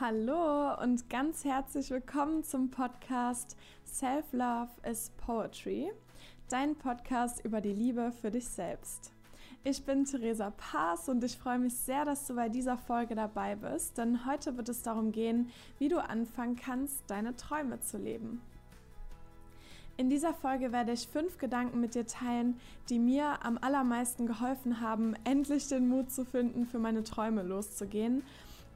Hallo und ganz herzlich willkommen zum Podcast Self Love is Poetry, dein Podcast über die Liebe für dich selbst. Ich bin Theresa Paas und ich freue mich sehr, dass du bei dieser Folge dabei bist, denn heute wird es darum gehen, wie du anfangen kannst, deine Träume zu leben. In dieser Folge werde ich fünf Gedanken mit dir teilen, die mir am allermeisten geholfen haben, endlich den Mut zu finden, für meine Träume loszugehen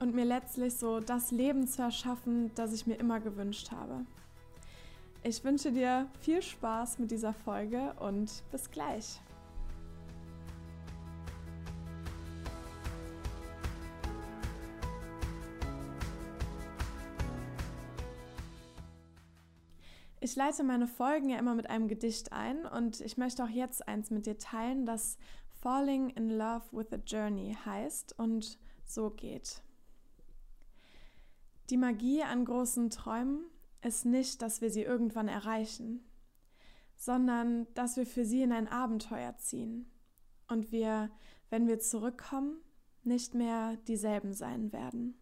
und mir letztlich so das Leben zu erschaffen, das ich mir immer gewünscht habe. Ich wünsche dir viel Spaß mit dieser Folge und bis gleich. Ich leite meine Folgen ja immer mit einem Gedicht ein und ich möchte auch jetzt eins mit dir teilen, das Falling in Love with a Journey heißt und so geht. Die Magie an großen Träumen ist nicht, dass wir sie irgendwann erreichen, sondern dass wir für sie in ein Abenteuer ziehen und wir, wenn wir zurückkommen, nicht mehr dieselben sein werden.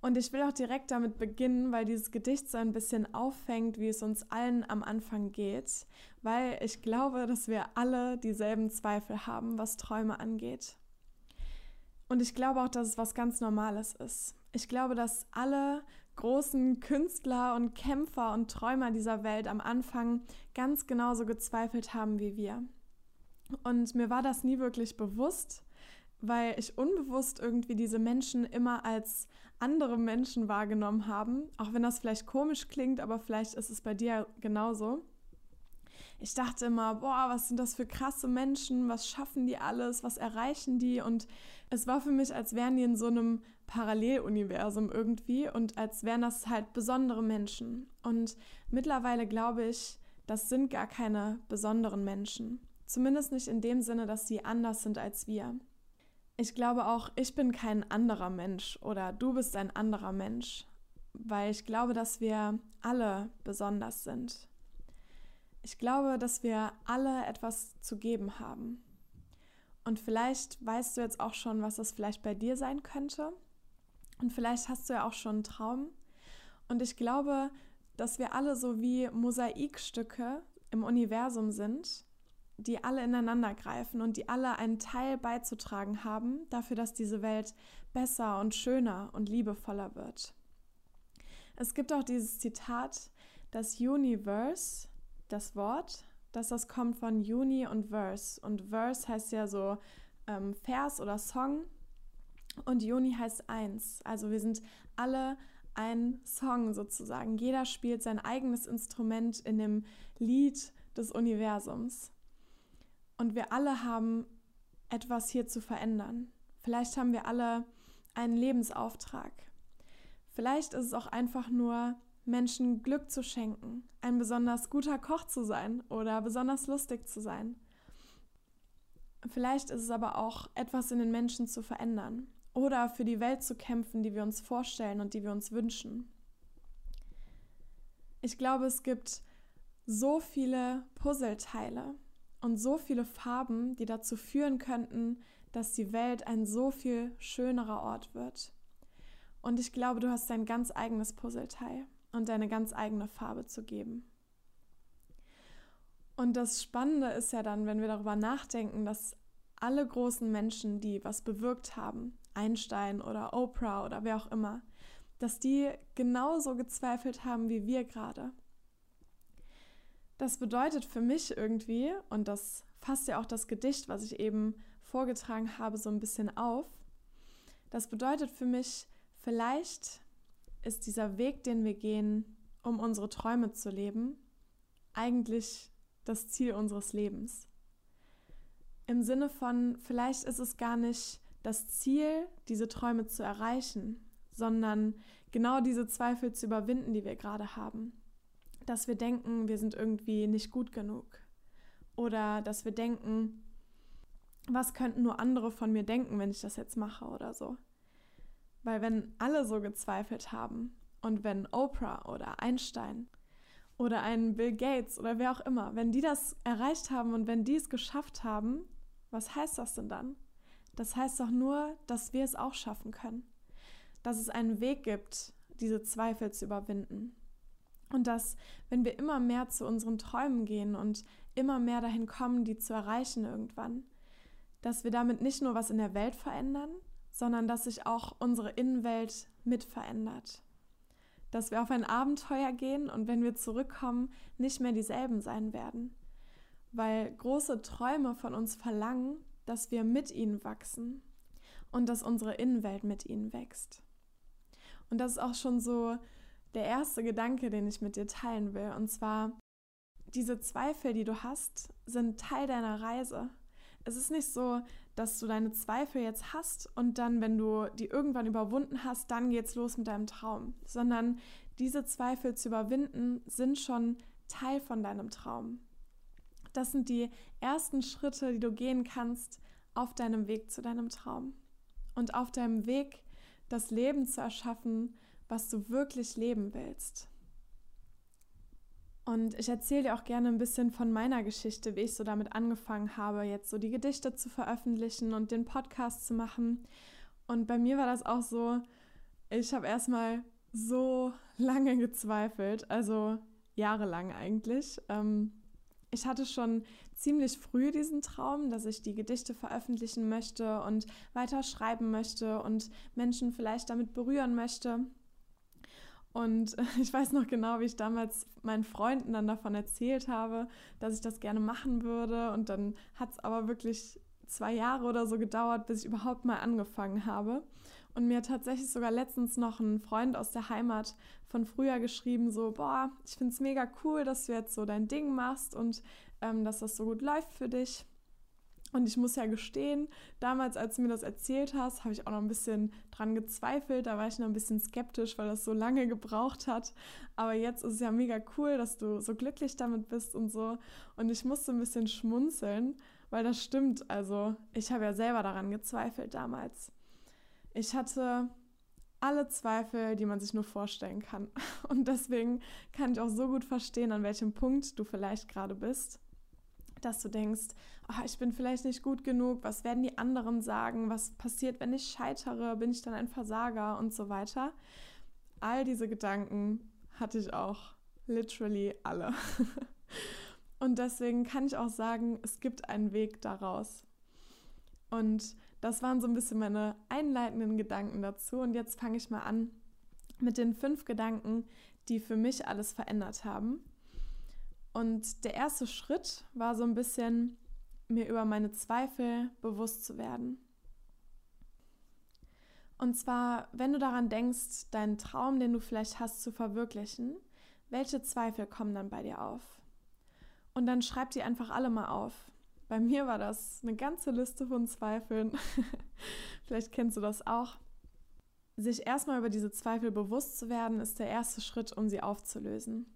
Und ich will auch direkt damit beginnen, weil dieses Gedicht so ein bisschen auffängt, wie es uns allen am Anfang geht, weil ich glaube, dass wir alle dieselben Zweifel haben, was Träume angeht. Und ich glaube auch, dass es was ganz Normales ist. Ich glaube, dass alle großen Künstler und Kämpfer und Träumer dieser Welt am Anfang ganz genauso gezweifelt haben wie wir. Und mir war das nie wirklich bewusst, weil ich unbewusst irgendwie diese Menschen immer als andere Menschen wahrgenommen haben, auch wenn das vielleicht komisch klingt, aber vielleicht ist es bei dir genauso. Ich dachte immer, boah, was sind das für krasse Menschen, was schaffen die alles, was erreichen die? Und es war für mich, als wären die in so einem Paralleluniversum irgendwie und als wären das halt besondere Menschen. Und mittlerweile glaube ich, das sind gar keine besonderen Menschen. Zumindest nicht in dem Sinne, dass sie anders sind als wir. Ich glaube auch, ich bin kein anderer Mensch oder du bist ein anderer Mensch, weil ich glaube, dass wir alle besonders sind. Ich glaube, dass wir alle etwas zu geben haben. Und vielleicht weißt du jetzt auch schon, was das vielleicht bei dir sein könnte. Und vielleicht hast du ja auch schon einen Traum. Und ich glaube, dass wir alle so wie Mosaikstücke im Universum sind, die alle ineinander greifen und die alle einen Teil beizutragen haben dafür, dass diese Welt besser und schöner und liebevoller wird. Es gibt auch dieses Zitat, das Universe das Wort, dass das kommt von Uni und Verse. Und Verse heißt ja so ähm, Vers oder Song und Uni heißt eins. Also wir sind alle ein Song sozusagen. Jeder spielt sein eigenes Instrument in dem Lied des Universums. Und wir alle haben etwas hier zu verändern. Vielleicht haben wir alle einen Lebensauftrag. Vielleicht ist es auch einfach nur Menschen Glück zu schenken, ein besonders guter Koch zu sein oder besonders lustig zu sein. Vielleicht ist es aber auch etwas in den Menschen zu verändern oder für die Welt zu kämpfen, die wir uns vorstellen und die wir uns wünschen. Ich glaube, es gibt so viele Puzzleteile und so viele Farben, die dazu führen könnten, dass die Welt ein so viel schönerer Ort wird. Und ich glaube, du hast dein ganz eigenes Puzzleteil und deine ganz eigene Farbe zu geben. Und das Spannende ist ja dann, wenn wir darüber nachdenken, dass alle großen Menschen, die was bewirkt haben, Einstein oder Oprah oder wer auch immer, dass die genauso gezweifelt haben wie wir gerade. Das bedeutet für mich irgendwie, und das fasst ja auch das Gedicht, was ich eben vorgetragen habe, so ein bisschen auf, das bedeutet für mich, vielleicht ist dieser Weg, den wir gehen, um unsere Träume zu leben, eigentlich das Ziel unseres Lebens. Im Sinne von, vielleicht ist es gar nicht das Ziel, diese Träume zu erreichen, sondern genau diese Zweifel zu überwinden, die wir gerade haben. Dass wir denken, wir sind irgendwie nicht gut genug. Oder dass wir denken, was könnten nur andere von mir denken, wenn ich das jetzt mache oder so. Weil wenn alle so gezweifelt haben und wenn Oprah oder Einstein oder ein Bill Gates oder wer auch immer, wenn die das erreicht haben und wenn die es geschafft haben, was heißt das denn dann? Das heißt doch nur, dass wir es auch schaffen können. Dass es einen Weg gibt, diese Zweifel zu überwinden. Und dass, wenn wir immer mehr zu unseren Träumen gehen und immer mehr dahin kommen, die zu erreichen irgendwann, dass wir damit nicht nur was in der Welt verändern, sondern dass sich auch unsere Innenwelt mit verändert. Dass wir auf ein Abenteuer gehen und wenn wir zurückkommen, nicht mehr dieselben sein werden. Weil große Träume von uns verlangen, dass wir mit ihnen wachsen und dass unsere Innenwelt mit ihnen wächst. Und das ist auch schon so der erste Gedanke, den ich mit dir teilen will. Und zwar, diese Zweifel, die du hast, sind Teil deiner Reise. Es ist nicht so, dass du deine Zweifel jetzt hast und dann, wenn du die irgendwann überwunden hast, dann geht's los mit deinem Traum, sondern diese Zweifel zu überwinden sind schon Teil von deinem Traum. Das sind die ersten Schritte, die du gehen kannst auf deinem Weg zu deinem Traum und auf deinem Weg, das Leben zu erschaffen, was du wirklich leben willst. Und ich erzähle dir auch gerne ein bisschen von meiner Geschichte, wie ich so damit angefangen habe, jetzt so die Gedichte zu veröffentlichen und den Podcast zu machen. Und bei mir war das auch so, ich habe erstmal so lange gezweifelt, also jahrelang eigentlich. Ähm, ich hatte schon ziemlich früh diesen Traum, dass ich die Gedichte veröffentlichen möchte und weiter schreiben möchte und Menschen vielleicht damit berühren möchte. Und ich weiß noch genau, wie ich damals meinen Freunden dann davon erzählt habe, dass ich das gerne machen würde. Und dann hat es aber wirklich zwei Jahre oder so gedauert, bis ich überhaupt mal angefangen habe. Und mir hat tatsächlich sogar letztens noch ein Freund aus der Heimat von früher geschrieben, so, boah, ich finde es mega cool, dass du jetzt so dein Ding machst und ähm, dass das so gut läuft für dich. Und ich muss ja gestehen, damals, als du mir das erzählt hast, habe ich auch noch ein bisschen dran gezweifelt. Da war ich noch ein bisschen skeptisch, weil das so lange gebraucht hat. Aber jetzt ist es ja mega cool, dass du so glücklich damit bist und so. Und ich musste ein bisschen schmunzeln, weil das stimmt. Also, ich habe ja selber daran gezweifelt damals. Ich hatte alle Zweifel, die man sich nur vorstellen kann. Und deswegen kann ich auch so gut verstehen, an welchem Punkt du vielleicht gerade bist dass du denkst, oh, ich bin vielleicht nicht gut genug, was werden die anderen sagen, was passiert, wenn ich scheitere, bin ich dann ein Versager und so weiter. All diese Gedanken hatte ich auch literally alle. und deswegen kann ich auch sagen, es gibt einen Weg daraus. Und das waren so ein bisschen meine einleitenden Gedanken dazu. Und jetzt fange ich mal an mit den fünf Gedanken, die für mich alles verändert haben. Und der erste Schritt war so ein bisschen, mir über meine Zweifel bewusst zu werden. Und zwar, wenn du daran denkst, deinen Traum, den du vielleicht hast, zu verwirklichen, welche Zweifel kommen dann bei dir auf? Und dann schreib die einfach alle mal auf. Bei mir war das eine ganze Liste von Zweifeln. vielleicht kennst du das auch. Sich erstmal über diese Zweifel bewusst zu werden, ist der erste Schritt, um sie aufzulösen.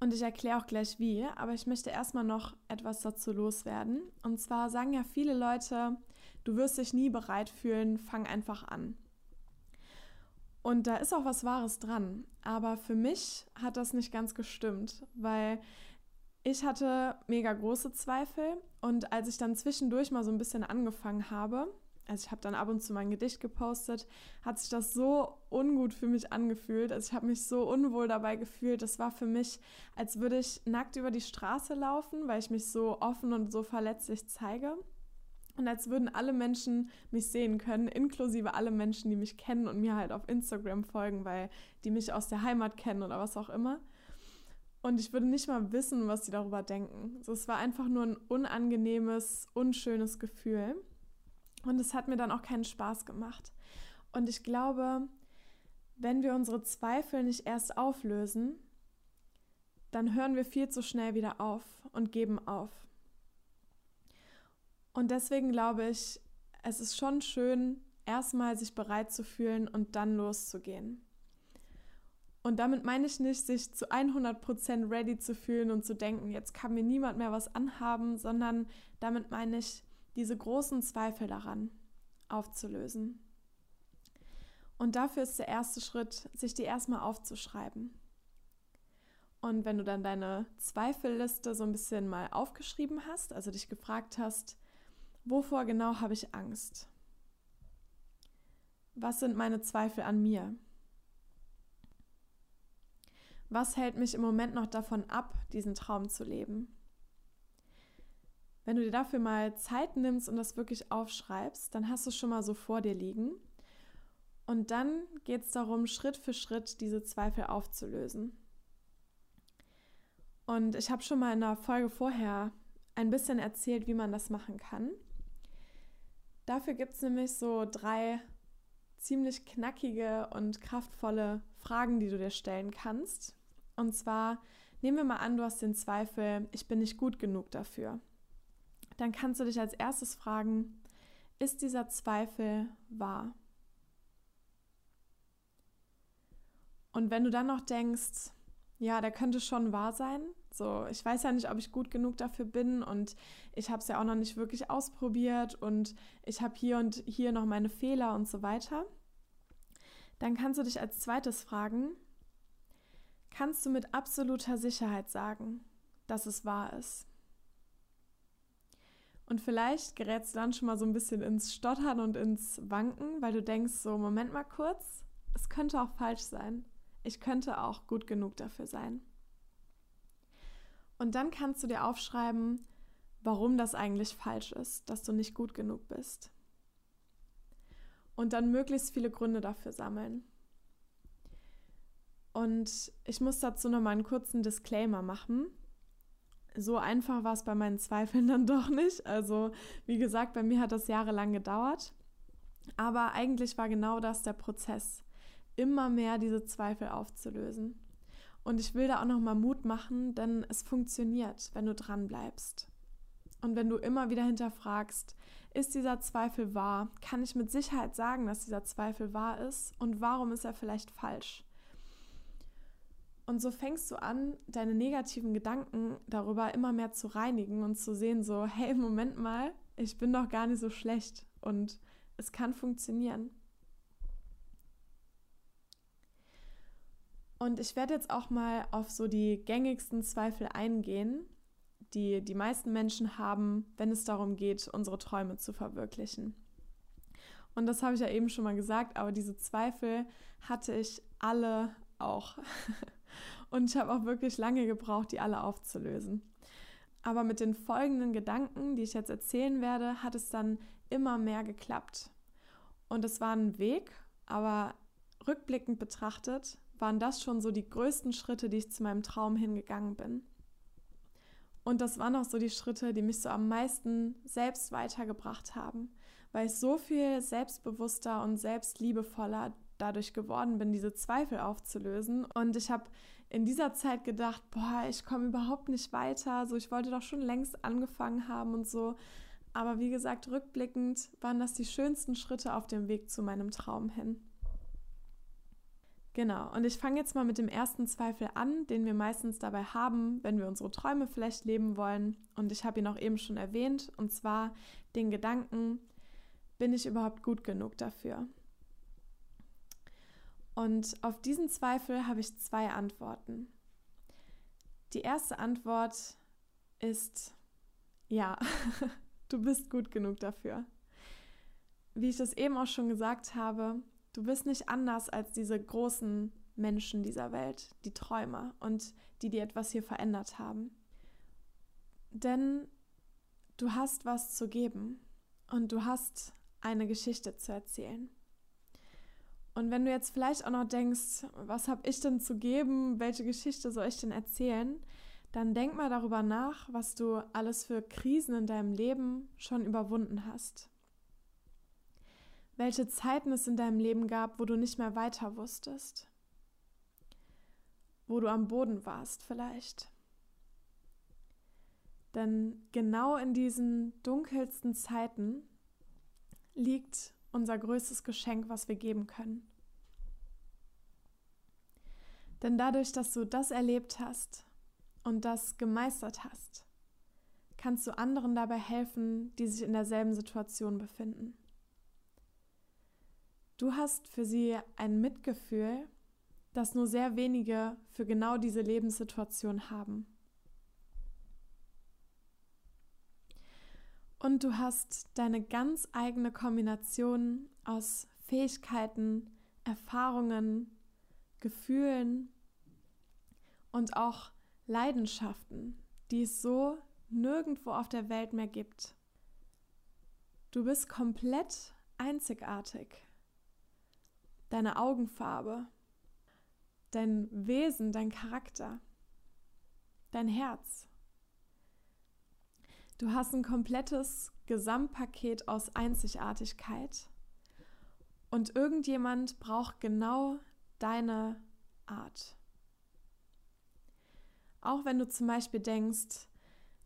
Und ich erkläre auch gleich wie, aber ich möchte erstmal noch etwas dazu loswerden. Und zwar sagen ja viele Leute, du wirst dich nie bereit fühlen, fang einfach an. Und da ist auch was Wahres dran. Aber für mich hat das nicht ganz gestimmt, weil ich hatte mega große Zweifel. Und als ich dann zwischendurch mal so ein bisschen angefangen habe, also ich habe dann ab und zu mein Gedicht gepostet, hat sich das so ungut für mich angefühlt. Also ich habe mich so unwohl dabei gefühlt. Das war für mich, als würde ich nackt über die Straße laufen, weil ich mich so offen und so verletzlich zeige. Und als würden alle Menschen mich sehen können, inklusive alle Menschen, die mich kennen und mir halt auf Instagram folgen, weil die mich aus der Heimat kennen oder was auch immer. Und ich würde nicht mal wissen, was sie darüber denken. So, es war einfach nur ein unangenehmes, unschönes Gefühl. Und es hat mir dann auch keinen Spaß gemacht. Und ich glaube, wenn wir unsere Zweifel nicht erst auflösen, dann hören wir viel zu schnell wieder auf und geben auf. Und deswegen glaube ich, es ist schon schön, erstmal sich bereit zu fühlen und dann loszugehen. Und damit meine ich nicht, sich zu 100% ready zu fühlen und zu denken, jetzt kann mir niemand mehr was anhaben, sondern damit meine ich, diese großen Zweifel daran aufzulösen. Und dafür ist der erste Schritt, sich die erstmal aufzuschreiben. Und wenn du dann deine Zweifelliste so ein bisschen mal aufgeschrieben hast, also dich gefragt hast, wovor genau habe ich Angst? was sind meine Zweifel an mir? Was hält mich im Moment noch davon ab, diesen Traum zu leben? Wenn du dir dafür mal Zeit nimmst und das wirklich aufschreibst, dann hast du es schon mal so vor dir liegen. Und dann geht es darum, Schritt für Schritt diese Zweifel aufzulösen. Und ich habe schon mal in der Folge vorher ein bisschen erzählt, wie man das machen kann. Dafür gibt es nämlich so drei ziemlich knackige und kraftvolle Fragen, die du dir stellen kannst. Und zwar nehmen wir mal an, du hast den Zweifel, ich bin nicht gut genug dafür. Dann kannst du dich als erstes fragen, ist dieser Zweifel wahr? Und wenn du dann noch denkst, ja, der könnte schon wahr sein. So, ich weiß ja nicht, ob ich gut genug dafür bin und ich habe es ja auch noch nicht wirklich ausprobiert und ich habe hier und hier noch meine Fehler und so weiter. Dann kannst du dich als zweites fragen, kannst du mit absoluter Sicherheit sagen, dass es wahr ist? Und vielleicht gerätst du dann schon mal so ein bisschen ins Stottern und ins Wanken, weil du denkst, so, Moment mal kurz, es könnte auch falsch sein ich könnte auch gut genug dafür sein. Und dann kannst du dir aufschreiben, warum das eigentlich falsch ist, dass du nicht gut genug bist. Und dann möglichst viele Gründe dafür sammeln. Und ich muss dazu noch mal einen kurzen Disclaimer machen. So einfach war es bei meinen Zweifeln dann doch nicht. Also, wie gesagt, bei mir hat das jahrelang gedauert. Aber eigentlich war genau das der Prozess immer mehr diese Zweifel aufzulösen. Und ich will da auch nochmal Mut machen, denn es funktioniert, wenn du dran bleibst. Und wenn du immer wieder hinterfragst, ist dieser Zweifel wahr? Kann ich mit Sicherheit sagen, dass dieser Zweifel wahr ist? Und warum ist er vielleicht falsch? Und so fängst du an, deine negativen Gedanken darüber immer mehr zu reinigen und zu sehen, so, hey, Moment mal, ich bin doch gar nicht so schlecht und es kann funktionieren. Und ich werde jetzt auch mal auf so die gängigsten Zweifel eingehen, die die meisten Menschen haben, wenn es darum geht, unsere Träume zu verwirklichen. Und das habe ich ja eben schon mal gesagt, aber diese Zweifel hatte ich alle auch. Und ich habe auch wirklich lange gebraucht, die alle aufzulösen. Aber mit den folgenden Gedanken, die ich jetzt erzählen werde, hat es dann immer mehr geklappt. Und es war ein Weg, aber rückblickend betrachtet waren das schon so die größten Schritte, die ich zu meinem Traum hingegangen bin. Und das waren auch so die Schritte, die mich so am meisten selbst weitergebracht haben, weil ich so viel selbstbewusster und selbstliebevoller dadurch geworden bin, diese Zweifel aufzulösen. Und ich habe in dieser Zeit gedacht, boah, ich komme überhaupt nicht weiter. So, ich wollte doch schon längst angefangen haben und so. Aber wie gesagt, rückblickend waren das die schönsten Schritte auf dem Weg zu meinem Traum hin. Genau, und ich fange jetzt mal mit dem ersten Zweifel an, den wir meistens dabei haben, wenn wir unsere Träume vielleicht leben wollen. Und ich habe ihn auch eben schon erwähnt, und zwar den Gedanken, bin ich überhaupt gut genug dafür? Und auf diesen Zweifel habe ich zwei Antworten. Die erste Antwort ist ja, du bist gut genug dafür. Wie ich das eben auch schon gesagt habe, Du bist nicht anders als diese großen Menschen dieser Welt, die Träumer und die, die etwas hier verändert haben. Denn du hast was zu geben und du hast eine Geschichte zu erzählen. Und wenn du jetzt vielleicht auch noch denkst, was habe ich denn zu geben, welche Geschichte soll ich denn erzählen, dann denk mal darüber nach, was du alles für Krisen in deinem Leben schon überwunden hast. Welche Zeiten es in deinem Leben gab, wo du nicht mehr weiter wusstest, wo du am Boden warst vielleicht. Denn genau in diesen dunkelsten Zeiten liegt unser größtes Geschenk, was wir geben können. Denn dadurch, dass du das erlebt hast und das gemeistert hast, kannst du anderen dabei helfen, die sich in derselben Situation befinden. Du hast für sie ein Mitgefühl, das nur sehr wenige für genau diese Lebenssituation haben. Und du hast deine ganz eigene Kombination aus Fähigkeiten, Erfahrungen, Gefühlen und auch Leidenschaften, die es so nirgendwo auf der Welt mehr gibt. Du bist komplett einzigartig. Deine Augenfarbe, dein Wesen, dein Charakter, dein Herz. Du hast ein komplettes Gesamtpaket aus Einzigartigkeit und irgendjemand braucht genau deine Art. Auch wenn du zum Beispiel denkst,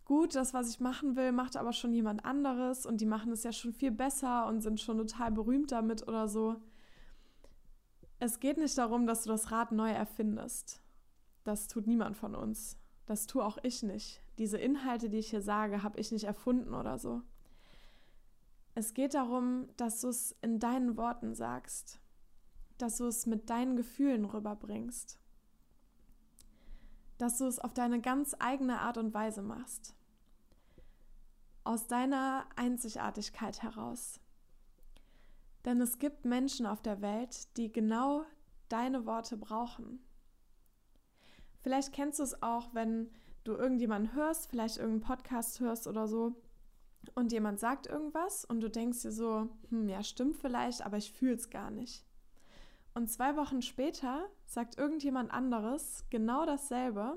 gut, das, was ich machen will, macht aber schon jemand anderes und die machen es ja schon viel besser und sind schon total berühmt damit oder so. Es geht nicht darum, dass du das Rad neu erfindest. Das tut niemand von uns. Das tue auch ich nicht. Diese Inhalte, die ich hier sage, habe ich nicht erfunden oder so. Es geht darum, dass du es in deinen Worten sagst, dass du es mit deinen Gefühlen rüberbringst, dass du es auf deine ganz eigene Art und Weise machst, aus deiner Einzigartigkeit heraus. Denn es gibt Menschen auf der Welt, die genau deine Worte brauchen. Vielleicht kennst du es auch, wenn du irgendjemanden hörst, vielleicht irgendeinen Podcast hörst oder so, und jemand sagt irgendwas und du denkst dir so, hm, ja, stimmt vielleicht, aber ich fühle es gar nicht. Und zwei Wochen später sagt irgendjemand anderes genau dasselbe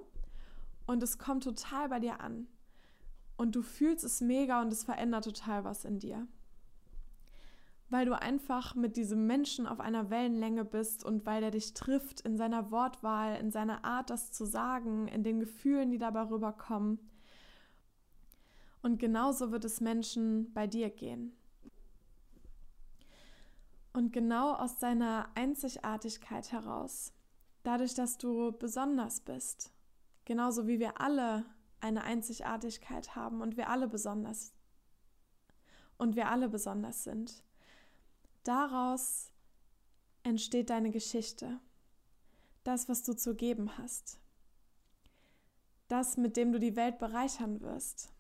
und es kommt total bei dir an. Und du fühlst es mega und es verändert total was in dir weil du einfach mit diesem Menschen auf einer Wellenlänge bist und weil er dich trifft in seiner Wortwahl, in seiner Art, das zu sagen, in den Gefühlen, die dabei rüberkommen. Und genauso wird es Menschen bei dir gehen. Und genau aus deiner Einzigartigkeit heraus, dadurch, dass du besonders bist, genauso wie wir alle eine Einzigartigkeit haben und wir alle besonders und wir alle besonders sind Daraus entsteht deine Geschichte, das, was du zu geben hast, das, mit dem du die Welt bereichern wirst.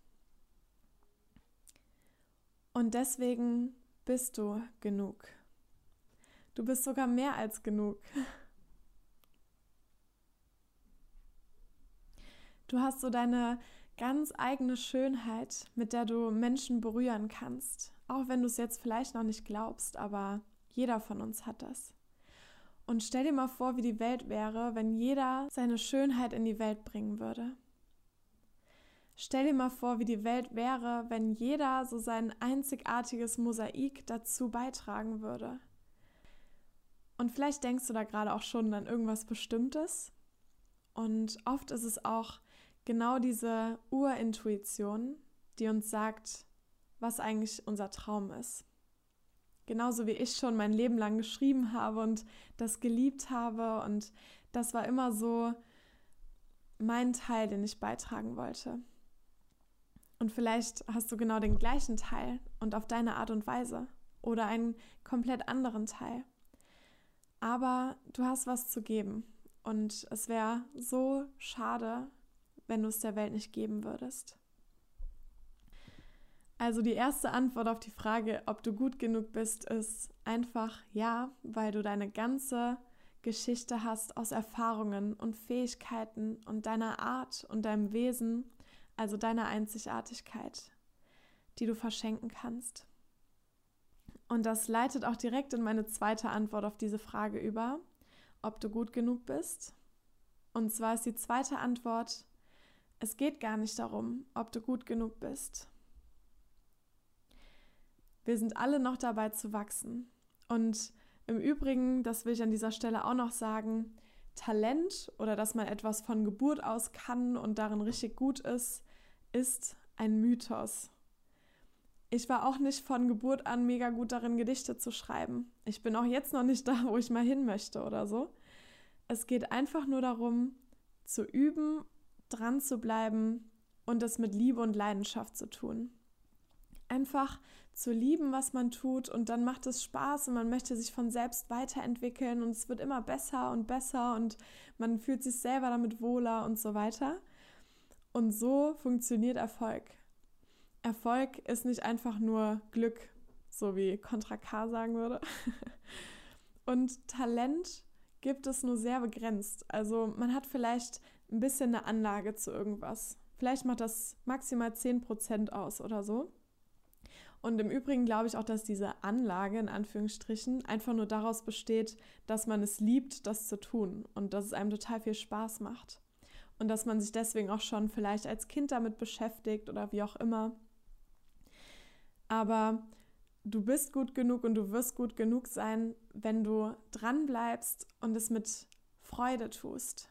Und deswegen bist du genug. Du bist sogar mehr als genug. Du hast so deine ganz eigene Schönheit, mit der du Menschen berühren kannst. Auch wenn du es jetzt vielleicht noch nicht glaubst, aber jeder von uns hat das. Und stell dir mal vor, wie die Welt wäre, wenn jeder seine Schönheit in die Welt bringen würde. Stell dir mal vor, wie die Welt wäre, wenn jeder so sein einzigartiges Mosaik dazu beitragen würde. Und vielleicht denkst du da gerade auch schon an irgendwas Bestimmtes. Und oft ist es auch genau diese Urintuition, die uns sagt, was eigentlich unser Traum ist. Genauso wie ich schon mein Leben lang geschrieben habe und das geliebt habe und das war immer so mein Teil, den ich beitragen wollte. Und vielleicht hast du genau den gleichen Teil und auf deine Art und Weise oder einen komplett anderen Teil. Aber du hast was zu geben und es wäre so schade, wenn du es der Welt nicht geben würdest. Also die erste Antwort auf die Frage, ob du gut genug bist, ist einfach ja, weil du deine ganze Geschichte hast aus Erfahrungen und Fähigkeiten und deiner Art und deinem Wesen, also deiner Einzigartigkeit, die du verschenken kannst. Und das leitet auch direkt in meine zweite Antwort auf diese Frage über, ob du gut genug bist. Und zwar ist die zweite Antwort, es geht gar nicht darum, ob du gut genug bist. Wir sind alle noch dabei zu wachsen. Und im Übrigen, das will ich an dieser Stelle auch noch sagen, Talent oder dass man etwas von Geburt aus kann und darin richtig gut ist, ist ein Mythos. Ich war auch nicht von Geburt an mega gut darin, Gedichte zu schreiben. Ich bin auch jetzt noch nicht da, wo ich mal hin möchte oder so. Es geht einfach nur darum, zu üben, dran zu bleiben und es mit Liebe und Leidenschaft zu tun. Einfach zu lieben, was man tut und dann macht es Spaß und man möchte sich von selbst weiterentwickeln und es wird immer besser und besser und man fühlt sich selber damit wohler und so weiter. Und so funktioniert Erfolg. Erfolg ist nicht einfach nur Glück. so wie Contra K sagen würde. Und Talent gibt es nur sehr begrenzt. Also man hat vielleicht ein bisschen eine Anlage zu irgendwas. Vielleicht macht das maximal 10% aus oder so. Und im Übrigen glaube ich auch, dass diese Anlage in Anführungsstrichen einfach nur daraus besteht, dass man es liebt, das zu tun und dass es einem total viel Spaß macht. Und dass man sich deswegen auch schon vielleicht als Kind damit beschäftigt oder wie auch immer. Aber du bist gut genug und du wirst gut genug sein, wenn du dran bleibst und es mit Freude tust.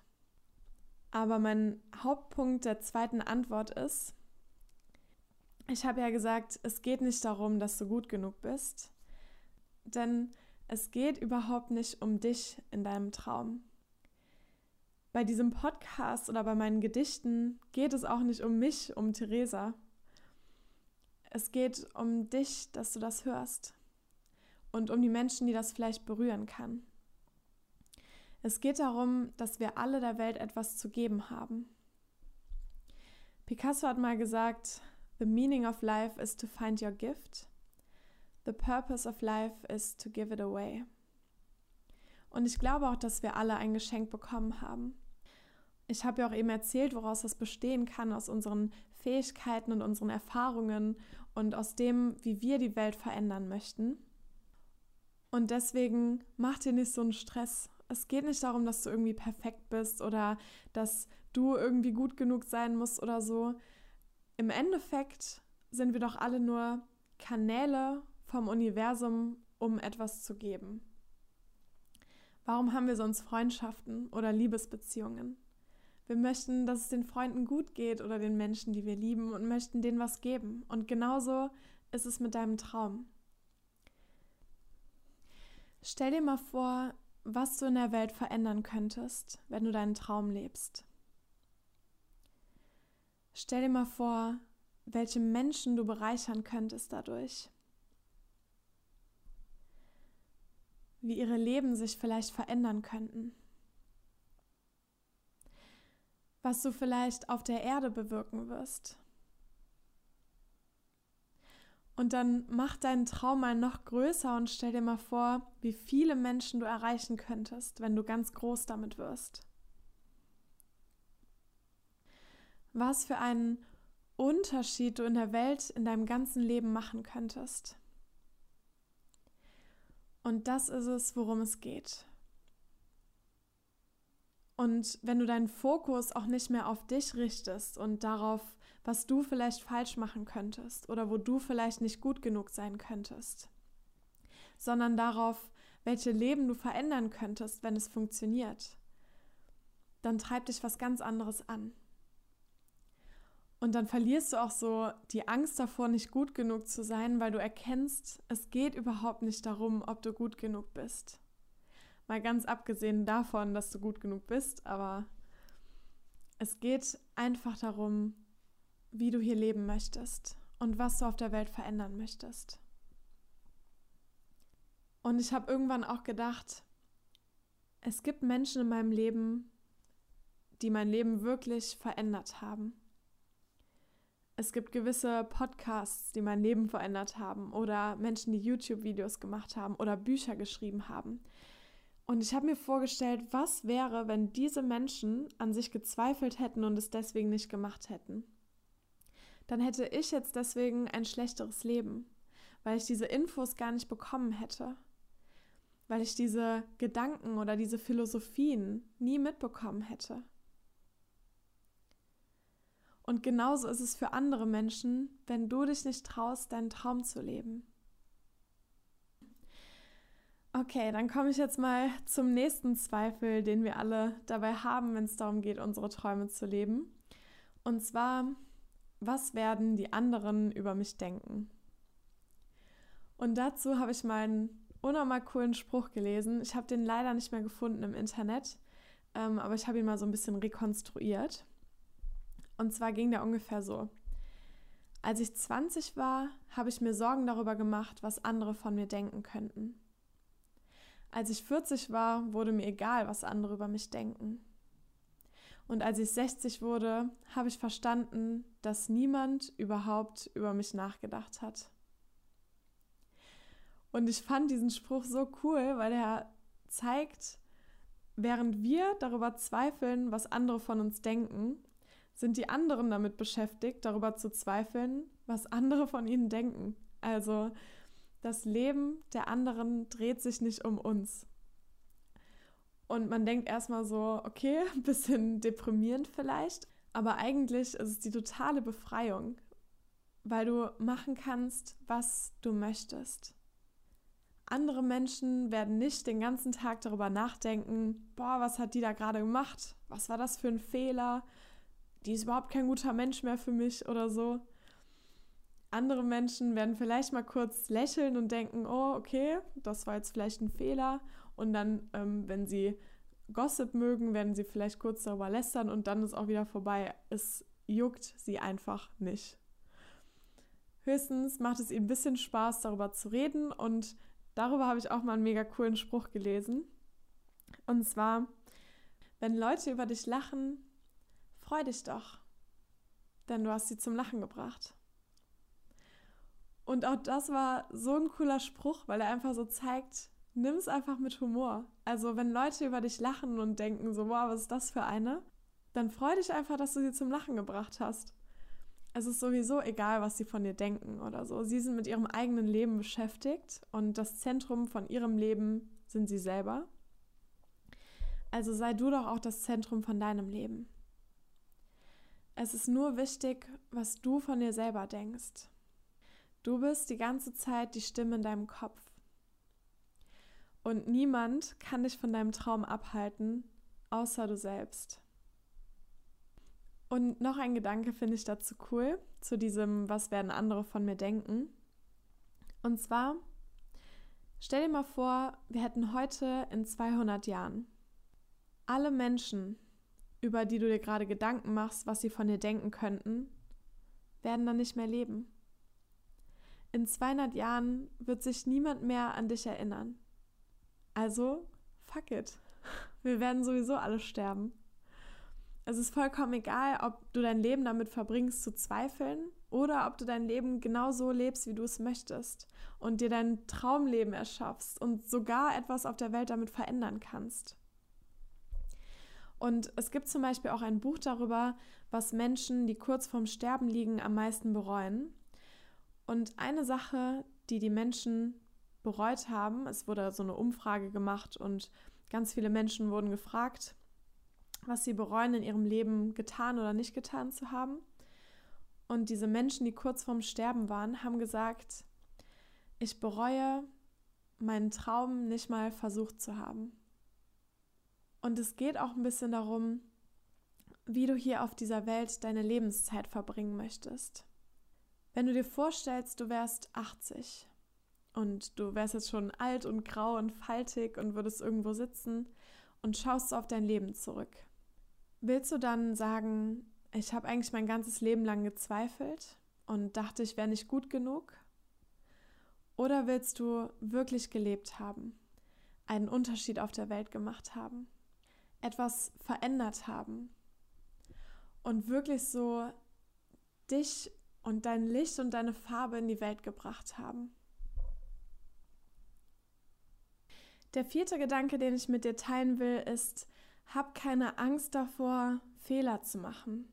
Aber mein Hauptpunkt der zweiten Antwort ist, ich habe ja gesagt, es geht nicht darum, dass du gut genug bist, denn es geht überhaupt nicht um dich in deinem Traum. Bei diesem Podcast oder bei meinen Gedichten geht es auch nicht um mich, um Theresa. Es geht um dich, dass du das hörst und um die Menschen, die das vielleicht berühren kann. Es geht darum, dass wir alle der Welt etwas zu geben haben. Picasso hat mal gesagt, The meaning of life is to find your gift. The purpose of life is to give it away. Und ich glaube auch, dass wir alle ein Geschenk bekommen haben. Ich habe ja auch eben erzählt, woraus das bestehen kann, aus unseren Fähigkeiten und unseren Erfahrungen und aus dem, wie wir die Welt verändern möchten. Und deswegen mach dir nicht so einen Stress. Es geht nicht darum, dass du irgendwie perfekt bist oder dass du irgendwie gut genug sein musst oder so, im Endeffekt sind wir doch alle nur Kanäle vom Universum, um etwas zu geben. Warum haben wir sonst Freundschaften oder Liebesbeziehungen? Wir möchten, dass es den Freunden gut geht oder den Menschen, die wir lieben und möchten denen was geben. Und genauso ist es mit deinem Traum. Stell dir mal vor, was du in der Welt verändern könntest, wenn du deinen Traum lebst. Stell dir mal vor, welche Menschen du bereichern könntest dadurch. Wie ihre Leben sich vielleicht verändern könnten. Was du vielleicht auf der Erde bewirken wirst. Und dann mach deinen Traum mal noch größer und stell dir mal vor, wie viele Menschen du erreichen könntest, wenn du ganz groß damit wirst. Was für einen Unterschied du in der Welt in deinem ganzen Leben machen könntest. Und das ist es, worum es geht. Und wenn du deinen Fokus auch nicht mehr auf dich richtest und darauf, was du vielleicht falsch machen könntest oder wo du vielleicht nicht gut genug sein könntest, sondern darauf, welche Leben du verändern könntest, wenn es funktioniert, dann treibt dich was ganz anderes an. Und dann verlierst du auch so die Angst davor, nicht gut genug zu sein, weil du erkennst, es geht überhaupt nicht darum, ob du gut genug bist. Mal ganz abgesehen davon, dass du gut genug bist, aber es geht einfach darum, wie du hier leben möchtest und was du auf der Welt verändern möchtest. Und ich habe irgendwann auch gedacht, es gibt Menschen in meinem Leben, die mein Leben wirklich verändert haben. Es gibt gewisse Podcasts, die mein Leben verändert haben oder Menschen, die YouTube-Videos gemacht haben oder Bücher geschrieben haben. Und ich habe mir vorgestellt, was wäre, wenn diese Menschen an sich gezweifelt hätten und es deswegen nicht gemacht hätten. Dann hätte ich jetzt deswegen ein schlechteres Leben, weil ich diese Infos gar nicht bekommen hätte, weil ich diese Gedanken oder diese Philosophien nie mitbekommen hätte. Und genauso ist es für andere Menschen, wenn du dich nicht traust, deinen Traum zu leben. Okay, dann komme ich jetzt mal zum nächsten Zweifel, den wir alle dabei haben, wenn es darum geht, unsere Träume zu leben. Und zwar, was werden die anderen über mich denken? Und dazu habe ich mal einen unnormal coolen Spruch gelesen. Ich habe den leider nicht mehr gefunden im Internet, ähm, aber ich habe ihn mal so ein bisschen rekonstruiert. Und zwar ging der ungefähr so. Als ich 20 war, habe ich mir Sorgen darüber gemacht, was andere von mir denken könnten. Als ich 40 war, wurde mir egal, was andere über mich denken. Und als ich 60 wurde, habe ich verstanden, dass niemand überhaupt über mich nachgedacht hat. Und ich fand diesen Spruch so cool, weil er zeigt, während wir darüber zweifeln, was andere von uns denken, sind die anderen damit beschäftigt, darüber zu zweifeln, was andere von ihnen denken. Also das Leben der anderen dreht sich nicht um uns. Und man denkt erstmal so, okay, ein bisschen deprimierend vielleicht, aber eigentlich ist es die totale Befreiung, weil du machen kannst, was du möchtest. Andere Menschen werden nicht den ganzen Tag darüber nachdenken, boah, was hat die da gerade gemacht? Was war das für ein Fehler? Die ist überhaupt kein guter Mensch mehr für mich oder so. Andere Menschen werden vielleicht mal kurz lächeln und denken, oh, okay, das war jetzt vielleicht ein Fehler. Und dann, ähm, wenn sie Gossip mögen, werden sie vielleicht kurz darüber lästern und dann ist auch wieder vorbei. Es juckt sie einfach nicht. Höchstens macht es ihnen ein bisschen Spaß, darüber zu reden und darüber habe ich auch mal einen mega coolen Spruch gelesen. Und zwar, wenn Leute über dich lachen, freu dich doch, denn du hast sie zum Lachen gebracht. Und auch das war so ein cooler Spruch, weil er einfach so zeigt, nimm es einfach mit Humor. Also wenn Leute über dich lachen und denken so, wow, was ist das für eine? Dann freu dich einfach, dass du sie zum Lachen gebracht hast. Es ist sowieso egal, was sie von dir denken oder so. Sie sind mit ihrem eigenen Leben beschäftigt und das Zentrum von ihrem Leben sind sie selber. Also sei du doch auch das Zentrum von deinem Leben. Es ist nur wichtig, was du von dir selber denkst. Du bist die ganze Zeit die Stimme in deinem Kopf. Und niemand kann dich von deinem Traum abhalten, außer du selbst. Und noch ein Gedanke finde ich dazu cool, zu diesem, was werden andere von mir denken. Und zwar, stell dir mal vor, wir hätten heute in 200 Jahren alle Menschen, über die du dir gerade Gedanken machst, was sie von dir denken könnten, werden dann nicht mehr leben in 200 Jahren wird sich niemand mehr an dich erinnern. Also, fuck it. Wir werden sowieso alle sterben. Es ist vollkommen egal, ob du dein Leben damit verbringst zu zweifeln oder ob du dein Leben genau so lebst, wie du es möchtest und dir dein Traumleben erschaffst und sogar etwas auf der Welt damit verändern kannst. Und es gibt zum Beispiel auch ein Buch darüber, was Menschen, die kurz vorm Sterben liegen, am meisten bereuen. Und eine Sache, die die Menschen bereut haben, es wurde so eine Umfrage gemacht und ganz viele Menschen wurden gefragt, was sie bereuen in ihrem Leben getan oder nicht getan zu haben. Und diese Menschen, die kurz vorm Sterben waren, haben gesagt, ich bereue meinen Traum nicht mal versucht zu haben. Und es geht auch ein bisschen darum, wie du hier auf dieser Welt deine Lebenszeit verbringen möchtest. Wenn du dir vorstellst, du wärst 80 und du wärst jetzt schon alt und grau und faltig und würdest irgendwo sitzen und schaust auf dein Leben zurück. Willst du dann sagen, ich habe eigentlich mein ganzes Leben lang gezweifelt und dachte, ich wäre nicht gut genug? Oder willst du wirklich gelebt haben, einen Unterschied auf der Welt gemacht haben, etwas verändert haben und wirklich so dich und dein Licht und deine Farbe in die Welt gebracht haben. Der vierte Gedanke, den ich mit dir teilen will, ist, hab keine Angst davor, Fehler zu machen.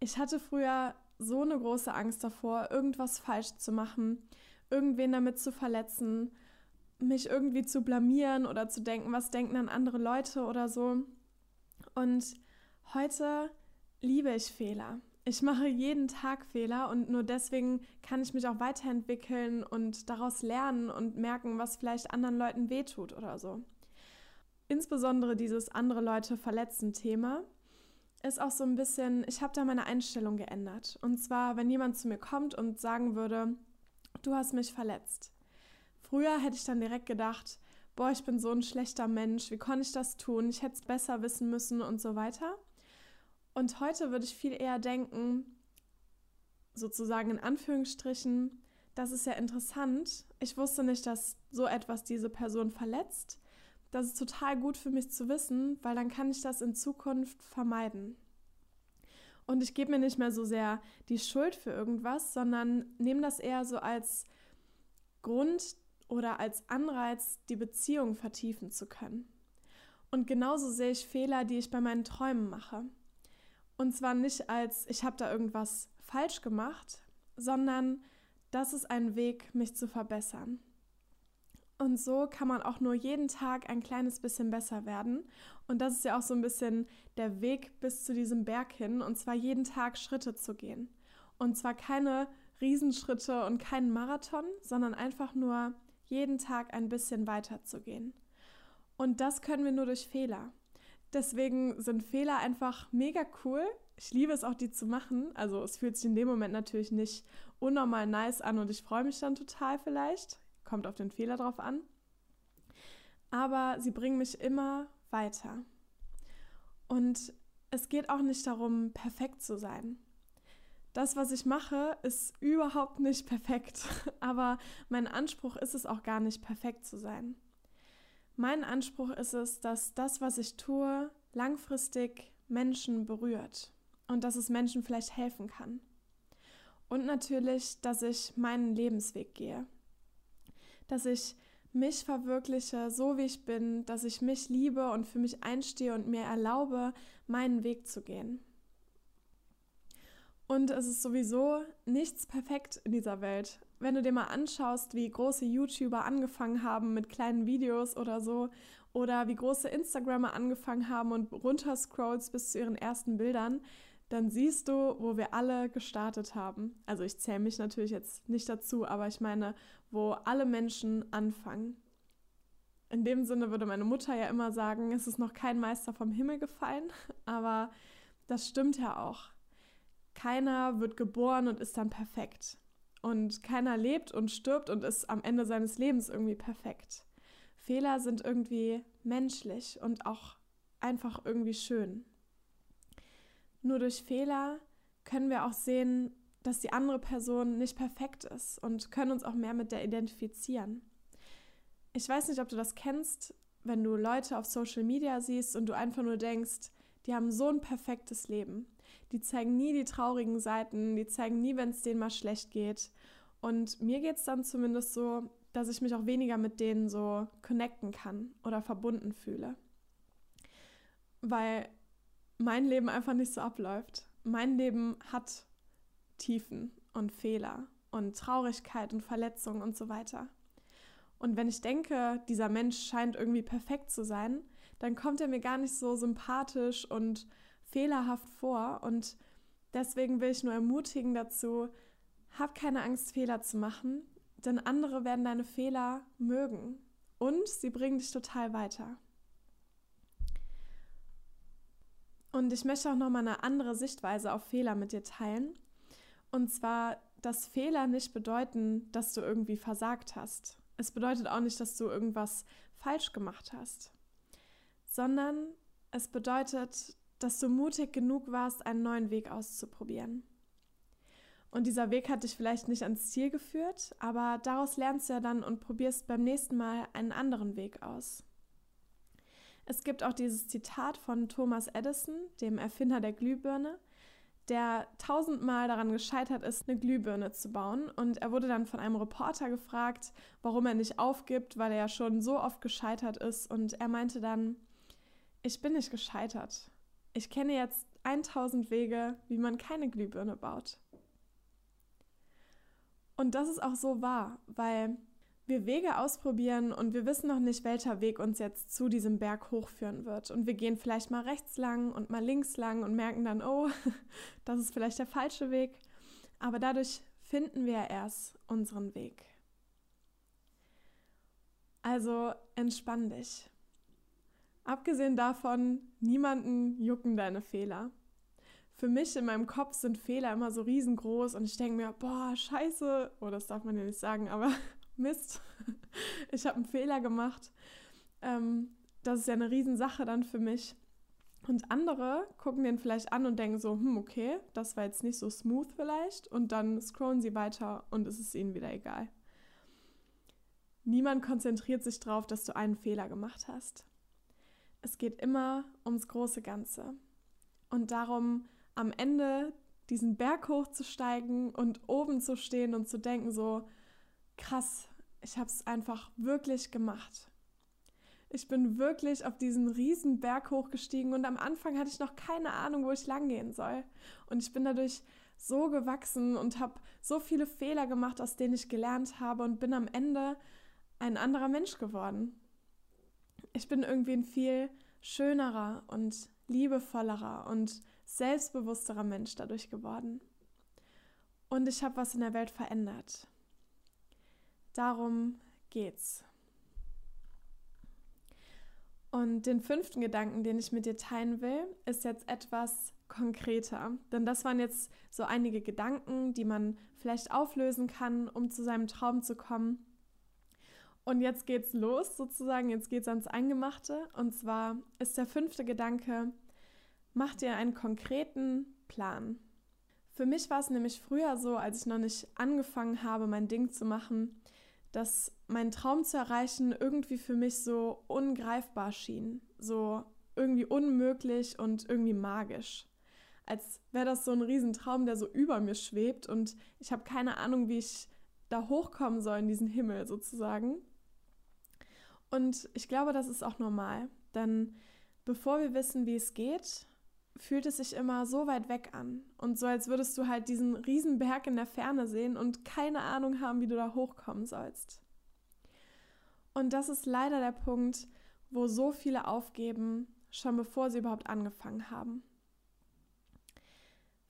Ich hatte früher so eine große Angst davor, irgendwas falsch zu machen, irgendwen damit zu verletzen, mich irgendwie zu blamieren oder zu denken, was denken dann andere Leute oder so. Und heute liebe ich Fehler ich mache jeden Tag Fehler und nur deswegen kann ich mich auch weiterentwickeln und daraus lernen und merken, was vielleicht anderen Leuten wehtut oder so. Insbesondere dieses andere Leute verletzen Thema ist auch so ein bisschen, ich habe da meine Einstellung geändert. Und zwar, wenn jemand zu mir kommt und sagen würde, du hast mich verletzt. Früher hätte ich dann direkt gedacht, boah, ich bin so ein schlechter Mensch, wie konnte ich das tun? Ich hätte es besser wissen müssen und so weiter. Und heute würde ich viel eher denken, sozusagen in Anführungsstrichen, das ist ja interessant. Ich wusste nicht, dass so etwas diese Person verletzt. Das ist total gut für mich zu wissen, weil dann kann ich das in Zukunft vermeiden. Und ich gebe mir nicht mehr so sehr die Schuld für irgendwas, sondern nehme das eher so als Grund, oder als Anreiz, die Beziehung vertiefen zu können. Und genauso sehe ich Fehler, die ich bei meinen Träumen mache. Und zwar nicht als, ich habe da irgendwas falsch gemacht, sondern das ist ein Weg, mich zu verbessern. Und so kann man auch nur jeden Tag ein kleines bisschen besser werden. Und das ist ja auch so ein bisschen der Weg bis zu diesem Berg hin. Und zwar jeden Tag Schritte zu gehen. Und zwar keine Riesenschritte und keinen Marathon, sondern einfach nur jeden Tag ein bisschen weiter zu gehen. Und das können wir nur durch Fehler. Deswegen sind Fehler einfach mega cool. Ich liebe es auch, die zu machen. Also es fühlt sich in dem Moment natürlich nicht unnormal nice an und ich freue mich dann total vielleicht kommt auf den Fehler drauf an. Aber sie bringen mich immer weiter. Und es geht auch nicht darum, perfekt zu sein. Das, was ich mache, ist überhaupt nicht perfekt, aber mein Anspruch ist es auch gar nicht, perfekt zu sein. Mein Anspruch ist es, dass das, was ich tue, langfristig Menschen berührt und dass es Menschen vielleicht helfen kann. Und natürlich, dass ich meinen Lebensweg gehe, dass ich mich verwirkliche, so wie ich bin, dass ich mich liebe und für mich einstehe und mir erlaube, meinen Weg zu gehen. Und es ist sowieso nichts perfekt in dieser Welt. Wenn du dir mal anschaust, wie große YouTuber angefangen haben mit kleinen Videos oder so, oder wie große Instagrammer angefangen haben und runterscrollst bis zu ihren ersten Bildern, dann siehst du, wo wir alle gestartet haben. Also ich zähle mich natürlich jetzt nicht dazu, aber ich meine, wo alle Menschen anfangen. In dem Sinne würde meine Mutter ja immer sagen, es ist noch kein Meister vom Himmel gefallen, aber das stimmt ja auch. Keiner wird geboren und ist dann perfekt. Und keiner lebt und stirbt und ist am Ende seines Lebens irgendwie perfekt. Fehler sind irgendwie menschlich und auch einfach irgendwie schön. Nur durch Fehler können wir auch sehen, dass die andere Person nicht perfekt ist und können uns auch mehr mit der identifizieren. Ich weiß nicht, ob du das kennst, wenn du Leute auf Social Media siehst und du einfach nur denkst, die haben so ein perfektes Leben. Die zeigen nie die traurigen Seiten, die zeigen nie, wenn es denen mal schlecht geht. Und mir geht es dann zumindest so, dass ich mich auch weniger mit denen so connecten kann oder verbunden fühle. Weil mein Leben einfach nicht so abläuft. Mein Leben hat Tiefen und Fehler und Traurigkeit und Verletzung und so weiter. Und wenn ich denke, dieser Mensch scheint irgendwie perfekt zu sein, dann kommt er mir gar nicht so sympathisch und fehlerhaft vor. Und deswegen will ich nur ermutigen dazu, hab keine Angst, Fehler zu machen, denn andere werden deine Fehler mögen und sie bringen dich total weiter. Und ich möchte auch noch mal eine andere Sichtweise auf Fehler mit dir teilen. Und zwar, dass Fehler nicht bedeuten, dass du irgendwie versagt hast. Es bedeutet auch nicht, dass du irgendwas falsch gemacht hast, sondern es bedeutet, dass du mutig genug warst, einen neuen Weg auszuprobieren. Und dieser Weg hat dich vielleicht nicht ans Ziel geführt, aber daraus lernst du ja dann und probierst beim nächsten Mal einen anderen Weg aus. Es gibt auch dieses Zitat von Thomas Edison, dem Erfinder der Glühbirne, der tausendmal daran gescheitert ist, eine Glühbirne zu bauen. Und er wurde dann von einem Reporter gefragt, warum er nicht aufgibt, weil er ja schon so oft gescheitert ist. Und er meinte dann, ich bin nicht gescheitert. Ich kenne jetzt 1000 Wege, wie man keine Glühbirne baut. Und das ist auch so wahr, weil wir Wege ausprobieren und wir wissen noch nicht, welcher Weg uns jetzt zu diesem Berg hochführen wird. Und wir gehen vielleicht mal rechts lang und mal links lang und merken dann, oh, das ist vielleicht der falsche Weg. Aber dadurch finden wir erst unseren Weg. Also entspann dich. Abgesehen davon, niemanden jucken deine Fehler. Für mich in meinem Kopf sind Fehler immer so riesengroß und ich denke mir, boah, scheiße, oh, das darf man ja nicht sagen, aber Mist, ich habe einen Fehler gemacht. Ähm, das ist ja eine Riesensache dann für mich. Und andere gucken den vielleicht an und denken so, hm, okay, das war jetzt nicht so smooth vielleicht. Und dann scrollen sie weiter und es ist ihnen wieder egal. Niemand konzentriert sich darauf, dass du einen Fehler gemacht hast. Es geht immer ums große Ganze. Und darum, am Ende diesen Berg hochzusteigen und oben zu stehen und zu denken so, krass, ich habe es einfach wirklich gemacht. Ich bin wirklich auf diesen riesen Berg hochgestiegen und am Anfang hatte ich noch keine Ahnung, wo ich lang gehen soll. Und ich bin dadurch so gewachsen und habe so viele Fehler gemacht, aus denen ich gelernt habe und bin am Ende ein anderer Mensch geworden. Ich bin irgendwie ein viel schönerer und liebevollerer und selbstbewussterer Mensch dadurch geworden. Und ich habe was in der Welt verändert. Darum geht's. Und den fünften Gedanken, den ich mit dir teilen will, ist jetzt etwas konkreter. Denn das waren jetzt so einige Gedanken, die man vielleicht auflösen kann, um zu seinem Traum zu kommen. Und jetzt geht's los, sozusagen, jetzt geht's ans Eingemachte. Und zwar ist der fünfte Gedanke, mach dir einen konkreten Plan. Für mich war es nämlich früher so, als ich noch nicht angefangen habe, mein Ding zu machen, dass mein Traum zu erreichen irgendwie für mich so ungreifbar schien, so irgendwie unmöglich und irgendwie magisch. Als wäre das so ein Riesentraum, der so über mir schwebt und ich habe keine Ahnung, wie ich da hochkommen soll in diesen Himmel sozusagen. Und ich glaube, das ist auch normal, denn bevor wir wissen, wie es geht, fühlt es sich immer so weit weg an und so, als würdest du halt diesen riesen Berg in der Ferne sehen und keine Ahnung haben, wie du da hochkommen sollst. Und das ist leider der Punkt, wo so viele aufgeben, schon bevor sie überhaupt angefangen haben.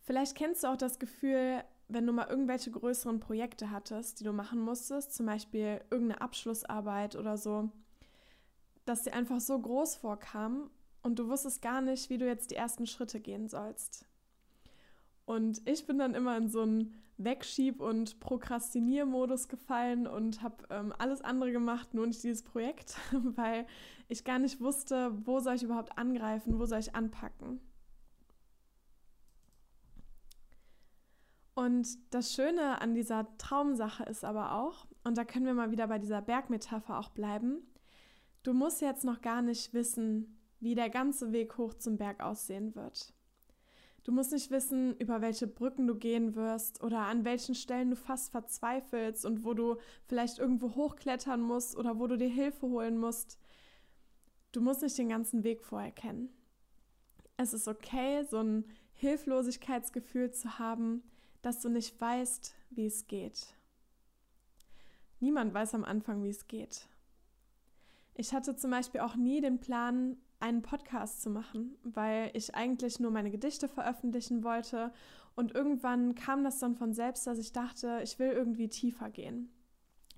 Vielleicht kennst du auch das Gefühl, wenn du mal irgendwelche größeren Projekte hattest, die du machen musstest, zum Beispiel irgendeine Abschlussarbeit oder so, dass sie einfach so groß vorkam und du wusstest gar nicht, wie du jetzt die ersten Schritte gehen sollst. Und ich bin dann immer in so einen Wegschieb- und Prokrastiniermodus gefallen und habe ähm, alles andere gemacht, nur nicht dieses Projekt, weil ich gar nicht wusste, wo soll ich überhaupt angreifen, wo soll ich anpacken. Und das Schöne an dieser Traumsache ist aber auch, und da können wir mal wieder bei dieser Bergmetapher auch bleiben, du musst jetzt noch gar nicht wissen, wie der ganze Weg hoch zum Berg aussehen wird. Du musst nicht wissen, über welche Brücken du gehen wirst oder an welchen Stellen du fast verzweifelst und wo du vielleicht irgendwo hochklettern musst oder wo du dir Hilfe holen musst. Du musst nicht den ganzen Weg vorher kennen. Es ist okay, so ein Hilflosigkeitsgefühl zu haben, dass du nicht weißt, wie es geht. Niemand weiß am Anfang, wie es geht. Ich hatte zum Beispiel auch nie den Plan, einen Podcast zu machen, weil ich eigentlich nur meine Gedichte veröffentlichen wollte. Und irgendwann kam das dann von selbst, dass ich dachte, ich will irgendwie tiefer gehen.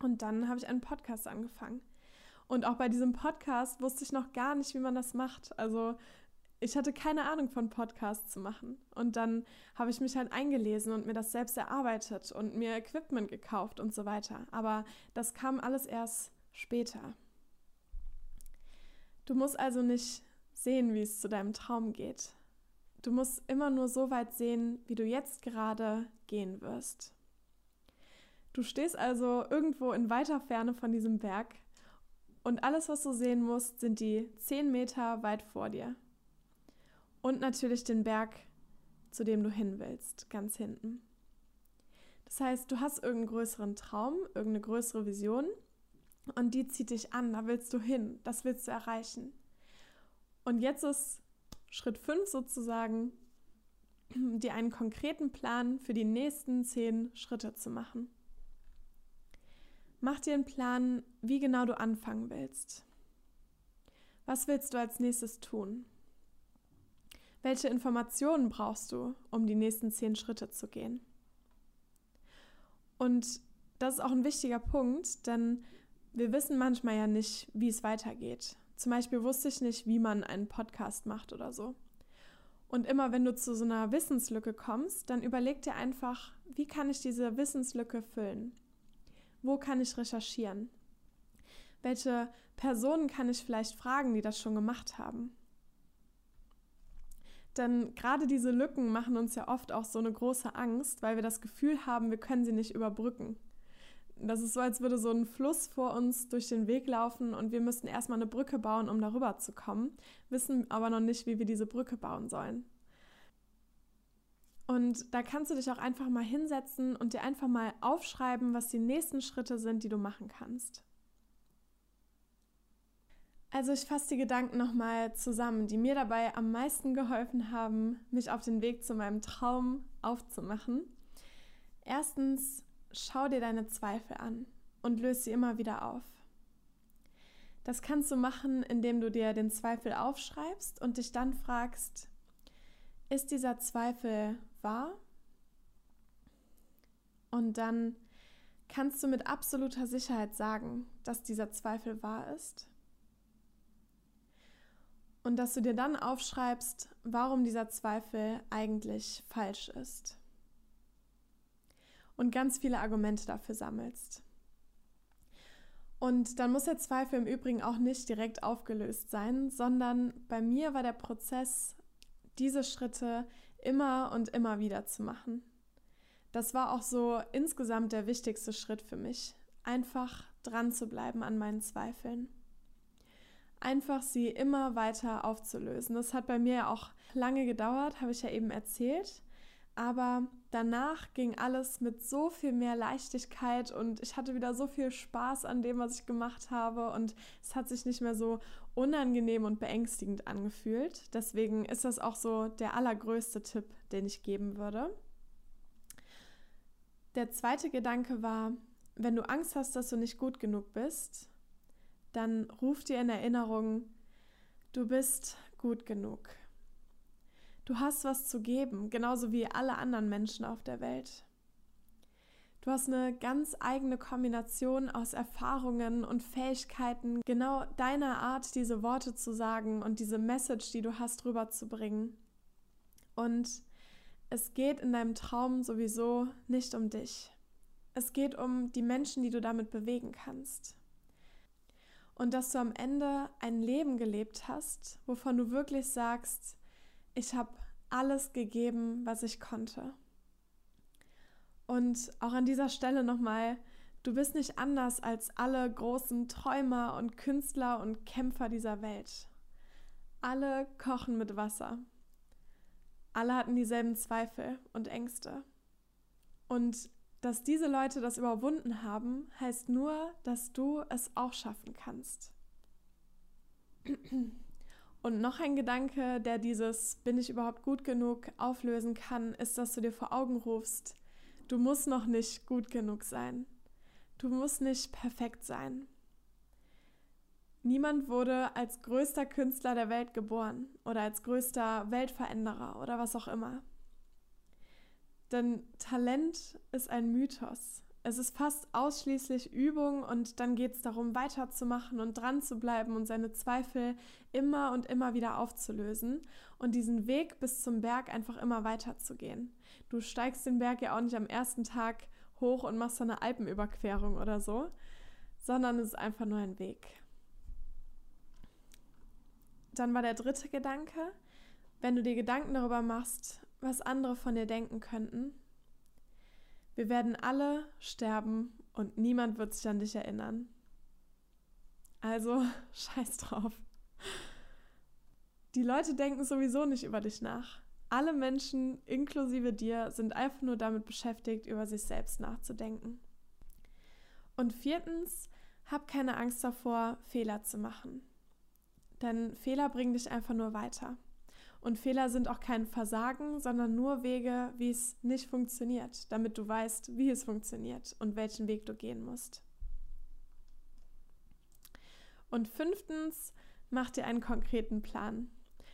Und dann habe ich einen Podcast angefangen. Und auch bei diesem Podcast wusste ich noch gar nicht, wie man das macht. Also ich hatte keine Ahnung von Podcasts zu machen. Und dann habe ich mich halt eingelesen und mir das selbst erarbeitet und mir Equipment gekauft und so weiter. Aber das kam alles erst später. Du musst also nicht sehen, wie es zu deinem Traum geht. Du musst immer nur so weit sehen, wie du jetzt gerade gehen wirst. Du stehst also irgendwo in weiter Ferne von diesem Berg und alles, was du sehen musst, sind die zehn Meter weit vor dir. Und natürlich den Berg, zu dem du hin willst, ganz hinten. Das heißt, du hast irgendeinen größeren Traum, irgendeine größere Vision und die zieht dich an, da willst du hin, das willst du erreichen. Und jetzt ist Schritt 5 sozusagen, dir einen konkreten Plan für die nächsten zehn Schritte zu machen. Mach dir einen Plan, wie genau du anfangen willst. Was willst du als nächstes tun? Welche Informationen brauchst du, um die nächsten zehn Schritte zu gehen? Und das ist auch ein wichtiger Punkt, denn wir wissen manchmal ja nicht, wie es weitergeht. Zum Beispiel wusste ich nicht, wie man einen Podcast macht oder so. Und immer wenn du zu so einer Wissenslücke kommst, dann überleg dir einfach, wie kann ich diese Wissenslücke füllen? Wo kann ich recherchieren? Welche Personen kann ich vielleicht fragen, die das schon gemacht haben? Denn gerade diese Lücken machen uns ja oft auch so eine große Angst, weil wir das Gefühl haben, wir können sie nicht überbrücken. Das ist so, als würde so ein Fluss vor uns durch den Weg laufen und wir müssten erstmal eine Brücke bauen, um darüber zu kommen, wissen aber noch nicht, wie wir diese Brücke bauen sollen. Und da kannst du dich auch einfach mal hinsetzen und dir einfach mal aufschreiben, was die nächsten Schritte sind, die du machen kannst. Also ich fasse die Gedanken nochmal zusammen, die mir dabei am meisten geholfen haben, mich auf den Weg zu meinem Traum aufzumachen. Erstens, schau dir deine Zweifel an und löse sie immer wieder auf. Das kannst du machen, indem du dir den Zweifel aufschreibst und dich dann fragst, ist dieser Zweifel wahr? Und dann kannst du mit absoluter Sicherheit sagen, dass dieser Zweifel wahr ist. Und dass du dir dann aufschreibst, warum dieser Zweifel eigentlich falsch ist. Und ganz viele Argumente dafür sammelst. Und dann muss der Zweifel im Übrigen auch nicht direkt aufgelöst sein, sondern bei mir war der Prozess, diese Schritte immer und immer wieder zu machen. Das war auch so insgesamt der wichtigste Schritt für mich, einfach dran zu bleiben an meinen Zweifeln. Einfach sie immer weiter aufzulösen. Das hat bei mir ja auch lange gedauert, habe ich ja eben erzählt. Aber danach ging alles mit so viel mehr Leichtigkeit und ich hatte wieder so viel Spaß an dem, was ich gemacht habe und es hat sich nicht mehr so unangenehm und beängstigend angefühlt. Deswegen ist das auch so der allergrößte Tipp, den ich geben würde. Der zweite Gedanke war, wenn du Angst hast, dass du nicht gut genug bist, dann ruf dir in Erinnerung, du bist gut genug. Du hast was zu geben, genauso wie alle anderen Menschen auf der Welt. Du hast eine ganz eigene Kombination aus Erfahrungen und Fähigkeiten, genau deiner Art, diese Worte zu sagen und diese Message, die du hast, rüberzubringen. Und es geht in deinem Traum sowieso nicht um dich. Es geht um die Menschen, die du damit bewegen kannst. Und dass du am Ende ein Leben gelebt hast, wovon du wirklich sagst, ich habe alles gegeben, was ich konnte. Und auch an dieser Stelle nochmal, du bist nicht anders als alle großen Träumer und Künstler und Kämpfer dieser Welt. Alle kochen mit Wasser. Alle hatten dieselben Zweifel und Ängste. Und dass diese Leute das überwunden haben, heißt nur, dass du es auch schaffen kannst. Und noch ein Gedanke, der dieses bin ich überhaupt gut genug auflösen kann, ist, dass du dir vor Augen rufst, du musst noch nicht gut genug sein. Du musst nicht perfekt sein. Niemand wurde als größter Künstler der Welt geboren oder als größter Weltveränderer oder was auch immer. Denn Talent ist ein Mythos. Es ist fast ausschließlich Übung und dann geht es darum, weiterzumachen und dran zu bleiben und seine Zweifel immer und immer wieder aufzulösen und diesen Weg bis zum Berg einfach immer weiterzugehen. Du steigst den Berg ja auch nicht am ersten Tag hoch und machst so eine Alpenüberquerung oder so, sondern es ist einfach nur ein Weg. Dann war der dritte Gedanke, wenn du dir Gedanken darüber machst, was andere von dir denken könnten, wir werden alle sterben und niemand wird sich an dich erinnern. Also scheiß drauf. Die Leute denken sowieso nicht über dich nach. Alle Menschen, inklusive dir, sind einfach nur damit beschäftigt, über sich selbst nachzudenken. Und viertens, hab keine Angst davor, Fehler zu machen. Denn Fehler bringen dich einfach nur weiter. Und Fehler sind auch kein Versagen, sondern nur Wege, wie es nicht funktioniert, damit du weißt, wie es funktioniert und welchen Weg du gehen musst. Und fünftens, mach dir einen konkreten Plan.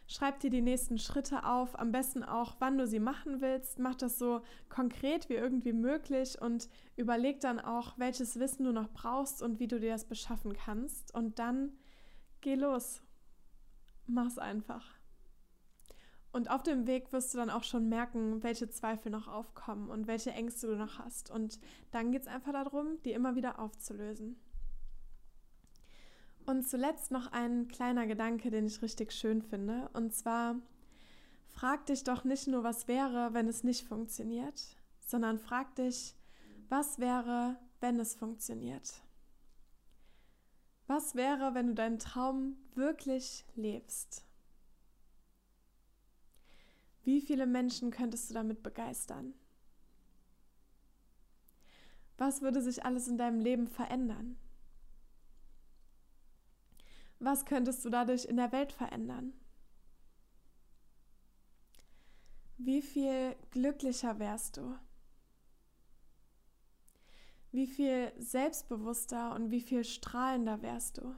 Schreib dir die nächsten Schritte auf, am besten auch, wann du sie machen willst. Mach das so konkret wie irgendwie möglich und überleg dann auch, welches Wissen du noch brauchst und wie du dir das beschaffen kannst. Und dann geh los. Mach's einfach. Und auf dem Weg wirst du dann auch schon merken, welche Zweifel noch aufkommen und welche Ängste du noch hast. Und dann geht es einfach darum, die immer wieder aufzulösen. Und zuletzt noch ein kleiner Gedanke, den ich richtig schön finde. Und zwar, frag dich doch nicht nur, was wäre, wenn es nicht funktioniert, sondern frag dich, was wäre, wenn es funktioniert? Was wäre, wenn du deinen Traum wirklich lebst? Wie viele Menschen könntest du damit begeistern? Was würde sich alles in deinem Leben verändern? Was könntest du dadurch in der Welt verändern? Wie viel glücklicher wärst du? Wie viel selbstbewusster und wie viel strahlender wärst du?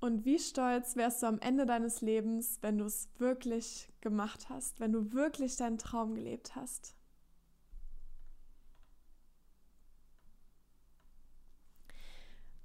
Und wie stolz wärst du am Ende deines Lebens, wenn du es wirklich gemacht hast, wenn du wirklich deinen Traum gelebt hast?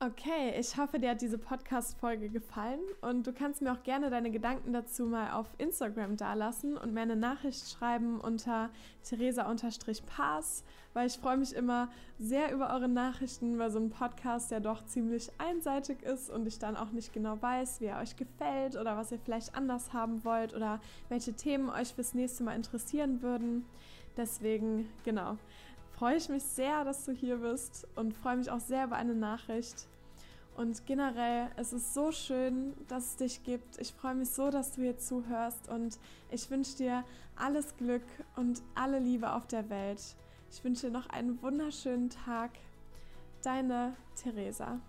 Okay, ich hoffe, dir hat diese Podcast-Folge gefallen und du kannst mir auch gerne deine Gedanken dazu mal auf Instagram dalassen und mir eine Nachricht schreiben unter theresa-pass, weil ich freue mich immer sehr über eure Nachrichten, weil so ein Podcast ja doch ziemlich einseitig ist und ich dann auch nicht genau weiß, wie er euch gefällt oder was ihr vielleicht anders haben wollt oder welche Themen euch fürs nächste Mal interessieren würden. Deswegen, genau freue ich mich sehr, dass du hier bist und freue mich auch sehr über eine Nachricht. Und generell, es ist so schön, dass es dich gibt. Ich freue mich so, dass du hier zuhörst und ich wünsche dir alles Glück und alle Liebe auf der Welt. Ich wünsche dir noch einen wunderschönen Tag. Deine Theresa.